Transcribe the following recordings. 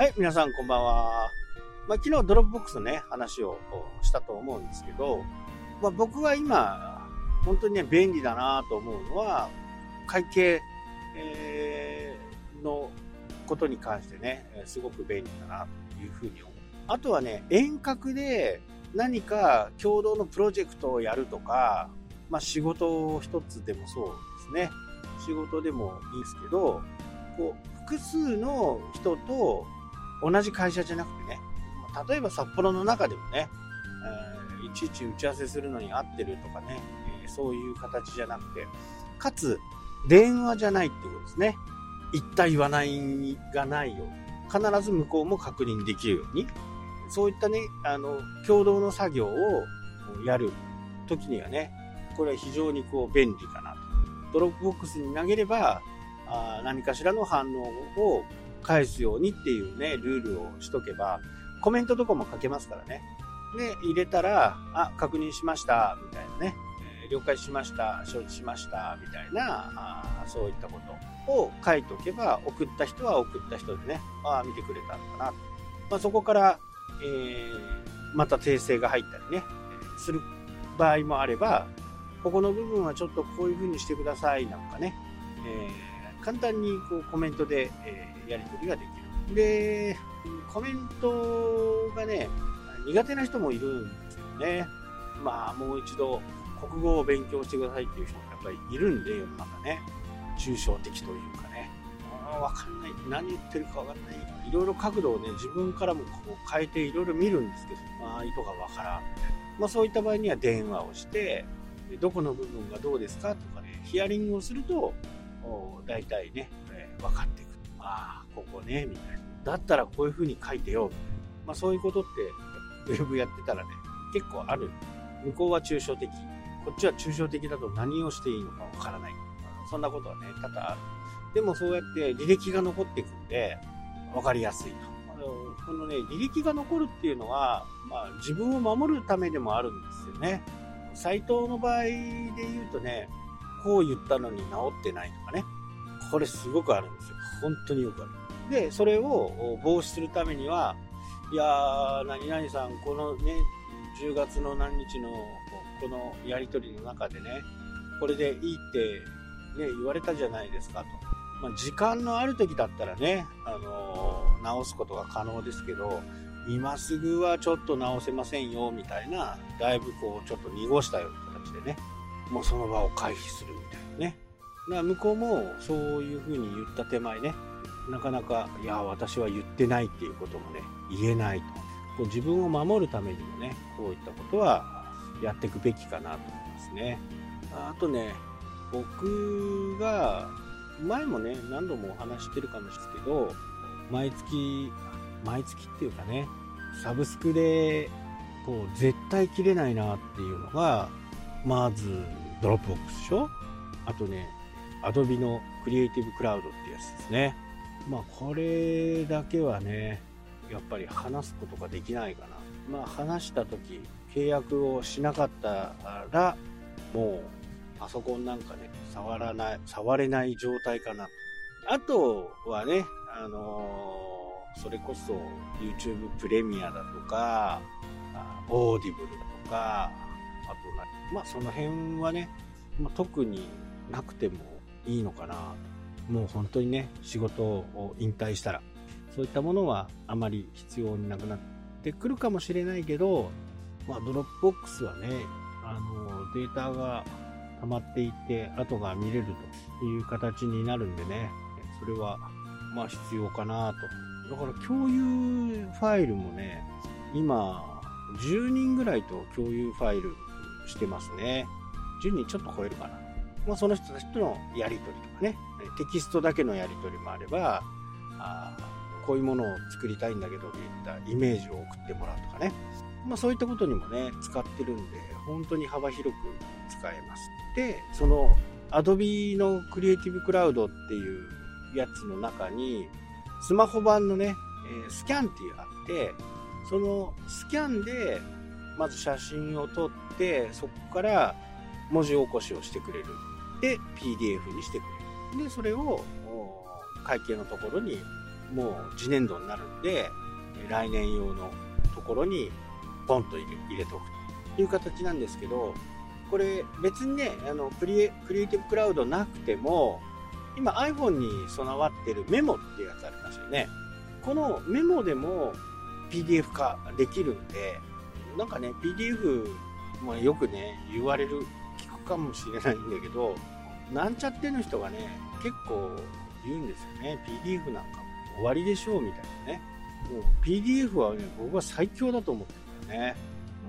はい、皆さんこんばんは。まあ、昨日 Dropbox のね、話をしたと思うんですけど、まあ、僕は今、本当にね、便利だなと思うのは、会計、えー、のことに関してね、すごく便利だなというふうに思う。あとはね、遠隔で何か共同のプロジェクトをやるとか、まあ、仕事一つでもそうですね。仕事でもいいですけど、こう、複数の人と同じ会社じゃなくてね、例えば札幌の中でもね、えー、いちいち打ち合わせするのに合ってるとかね、えー、そういう形じゃなくて、かつ、電話じゃないってことですね。言った言わないがないように、必ず向こうも確認できるように、そういったね、あの、共同の作業をやる時にはね、これは非常にこう便利かなと。 Dropbox に投げれば、あ何かしらの反応を返すようにっていうね、ルールをしとけば、コメントとかも書けますからね。で、入れたら、あ、確認しました、みたいなね。えー、了解しました、承知しました、みたいな、あそういったことを書いておけば、送った人は送った人でね、ああ、見てくれたのかな。まあ、そこから、えー、また訂正が入ったりね、する場合もあれば、ここの部分はちょっとこういう風にしてくださいなんかね、えー、簡単にこうコメントで、えー、やり取りができる。で、コメントがね、苦手な人もいるんですよね。まあ、もう一度国語を勉強してくださいっていう人もやっぱりいるんで、世の中ね。抽象的というかね。わかんない。何言ってるかわかんない。いろいろ角度をね、自分からもこう変えていろいろ見るんですけど、まあ、意図がわからん。まあ、そういった場合には電話をして、どこの部分がどうですかとかね、ヒアリングをすると、大体ね、えー、分かっていく。ああ、ここね、みたいな。だったらこういう風に書いてよみたいな。まあ、そういうことって、ウェブやってたらね、結構ある。向こうは抽象的。こっちは抽象的だと何をしていいのかわからない。そんなことはね、多々ある。でもそうやって履歴が残っていくんで、分かりやすいと。このね、履歴が残るっていうのは、まあ、自分を守るためでもあるんですよね。サイトの場合で言うとね、こう言ったのに治ってないとかね。これすごくあるんですよ。本当によくある。で、それを防止するためには、いやー、何々さん、このね、10月の何日のこのやり取りの中でね、これでいいってね、言われたじゃないですかと。まあ、時間のある時だったらね、あのー、直すことが可能ですけど、今すぐはちょっと直せませんよ、みたいな、だいぶこう、ちょっと濁したような形でね、もうその場を回避するみたいなね。だから向こうもそういう風に言った手前ね、なかなか、いや、私は言ってないっていうこともね、言えないと。こう自分を守るためにもね、こういったことはやっていくべきかなと思いますね。あとね、僕が、前もね、何度もお話してるかもしれないけど、毎月、毎月っていうかね、サブスクで、こう、絶対切れないなっていうのが、まず、 Dropbox でしょ？あとね、 Adobe の Creative Cloud ってやつですね。まあ、これだけはね、やっぱり離すことができないかな。まあ、離した時、契約をしなかったら、もう、パソコンなんかね、触らない、触れない状態かな。あとはね、あのー、それこそ YouTube プレミアだとか、 Audible だとか、あと、まあその辺はね、まあ、特になくてもいいのかなもう本当にね、仕事を引退したら、そういったものはあまり必要になくなってくるかもしれないけど、まあ、 Dropbox はね、あの、データが溜まっていて後が見れるという形になるんでね、それは、まあ必要かなと。だから共有ファイルもね、今、10人ぐらいと共有ファイルしてますね。10人ちょっと超えるかな。まあ、その人たちとのやり取りとかね、テキストだけのやり取りもあれば、あこういうものを作りたいんだけどといったイメージを送ってもらうとかね。まあ、そういったことにもね、使ってるんで、本当に幅広く使えます。で、その Adobe のクリエイティブクラウドっていうやつの中に、スマホ版のね、スキャンっていうのがあって、そのスキャンで、まず写真を撮って、そこから文字起こしをしてくれる。で、PDF にしてくれる。で、それを会計のところにもう次年度になるんで、来年用のところにポンと入れておくという形なんですけど、これ別にね、あのクリエクリエイティブクラウドなくても、今 iPhone に備わってるメモっていうやつありますよね。このメモでも PDF 化できるんで、なんかね、PDF もよくね、言われる、聞くかもしれないんだけど、なんちゃっての人がね、結構言うんですよね。PDF なんかも終わりでしょうみたいなね。もう PDF はね、僕は最強だと思ってるんだよね。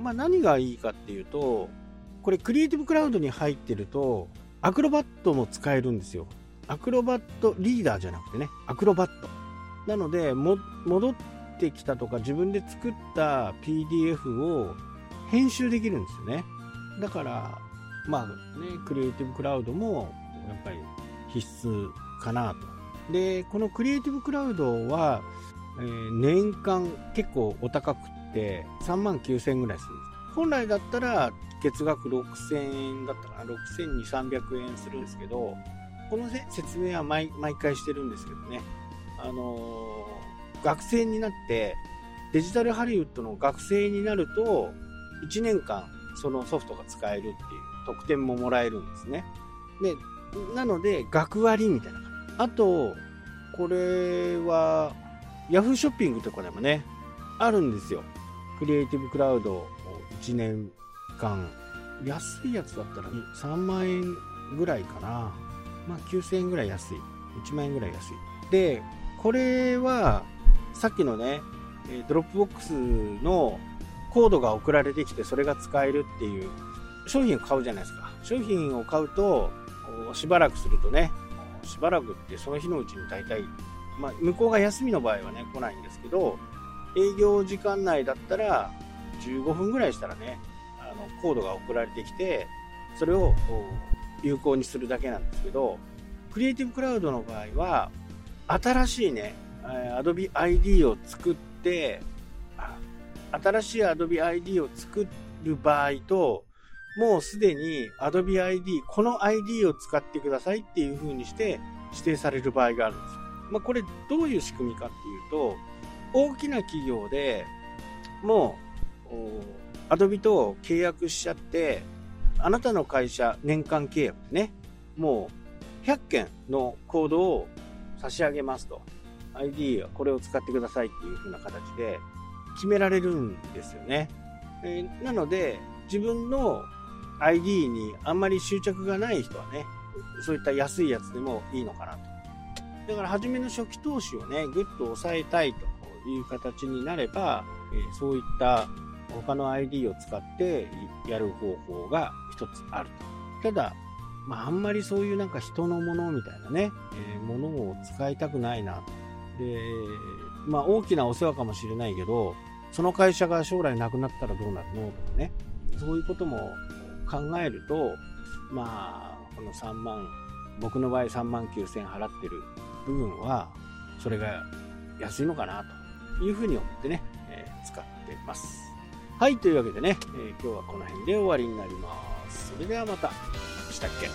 まあ何がいいかっていうと、これクリエイティブクラウドに入ってると、アクロバットも使えるんですよ。アクロバットリーダーじゃなくてね、アクロバット。なので、戻ってきたとか自分で作った PDF を編集できるんですよね。だから、まあね、クリエイティブクラウドもやっぱり必須かなと。で、このクリエイティブクラウドは、えー、年間結構お高くって3万9000円ぐらいするんです。本来だったら月額6000円だったかな、6200、300円するんですけど、この、ね、説明は毎回してるんですけどね、あのー、学生になってデジタルハリウッドの学生になると1年間そのソフトが使えるっていう特典ももらえるんですね。で、なので学割みたいな感じあと、これは Yahoo ショッピングとかでもね、あるんですよ。クリエイティブクラウド1年間。安いやつだったら3万円ぐらいかな。まあ9000円ぐらい安い。1万円ぐらい安い。で、これはさっきのね、 Dropbox のコードが送られてきてそれが使えるっていう商品を買うじゃないですか。商品を買うとしばらくするとね、しばらくってその日のうちに大体、まあ、向こうが休みの場合はね、来ないんですけど、営業時間内だったら15分ぐらいしたらね、あのコードが送られてきて、それを有効にするだけなんですけど、クリエイティブクラウドの場合は、新しいね、Adobe ID を作って、新しい Adobe ID を作る場合と、もうすでに Adobe ID、この ID を使ってくださいっていう風にして指定される場合があるんですよ。まあ、これどういう仕組みかっていうと、大きな企業でもう Adobe と契約しちゃって、あなたの会社年間契約でね、もう100件のコードを差し上げますと。ID はこれを使ってくださいっていう風な形で決められるんですよね。えー、なので、自分の ID にあんまり執着がない人はね、そういった安いやつでもいいのかなと。だから初めの初期投資をね、ぐっと抑えたいという形になれば、えそういった他の ID を使ってやる方法が一つあると。ただ、まあ、あんまりそういうなんか人のものみたいなね、えー、ものを使いたくないな。で、まあ大きなお世話かもしれないけど、その会社が将来なくなったらどうなるの？とかね、そういうことも考えると、まあ、この3万、僕の場合3万9000円払ってる部分は、それが安いのかなというふうに思ってね、えー、使ってます。はい、というわけでね、えー、今日はこの辺で終わりになります。それではまた。したっけ？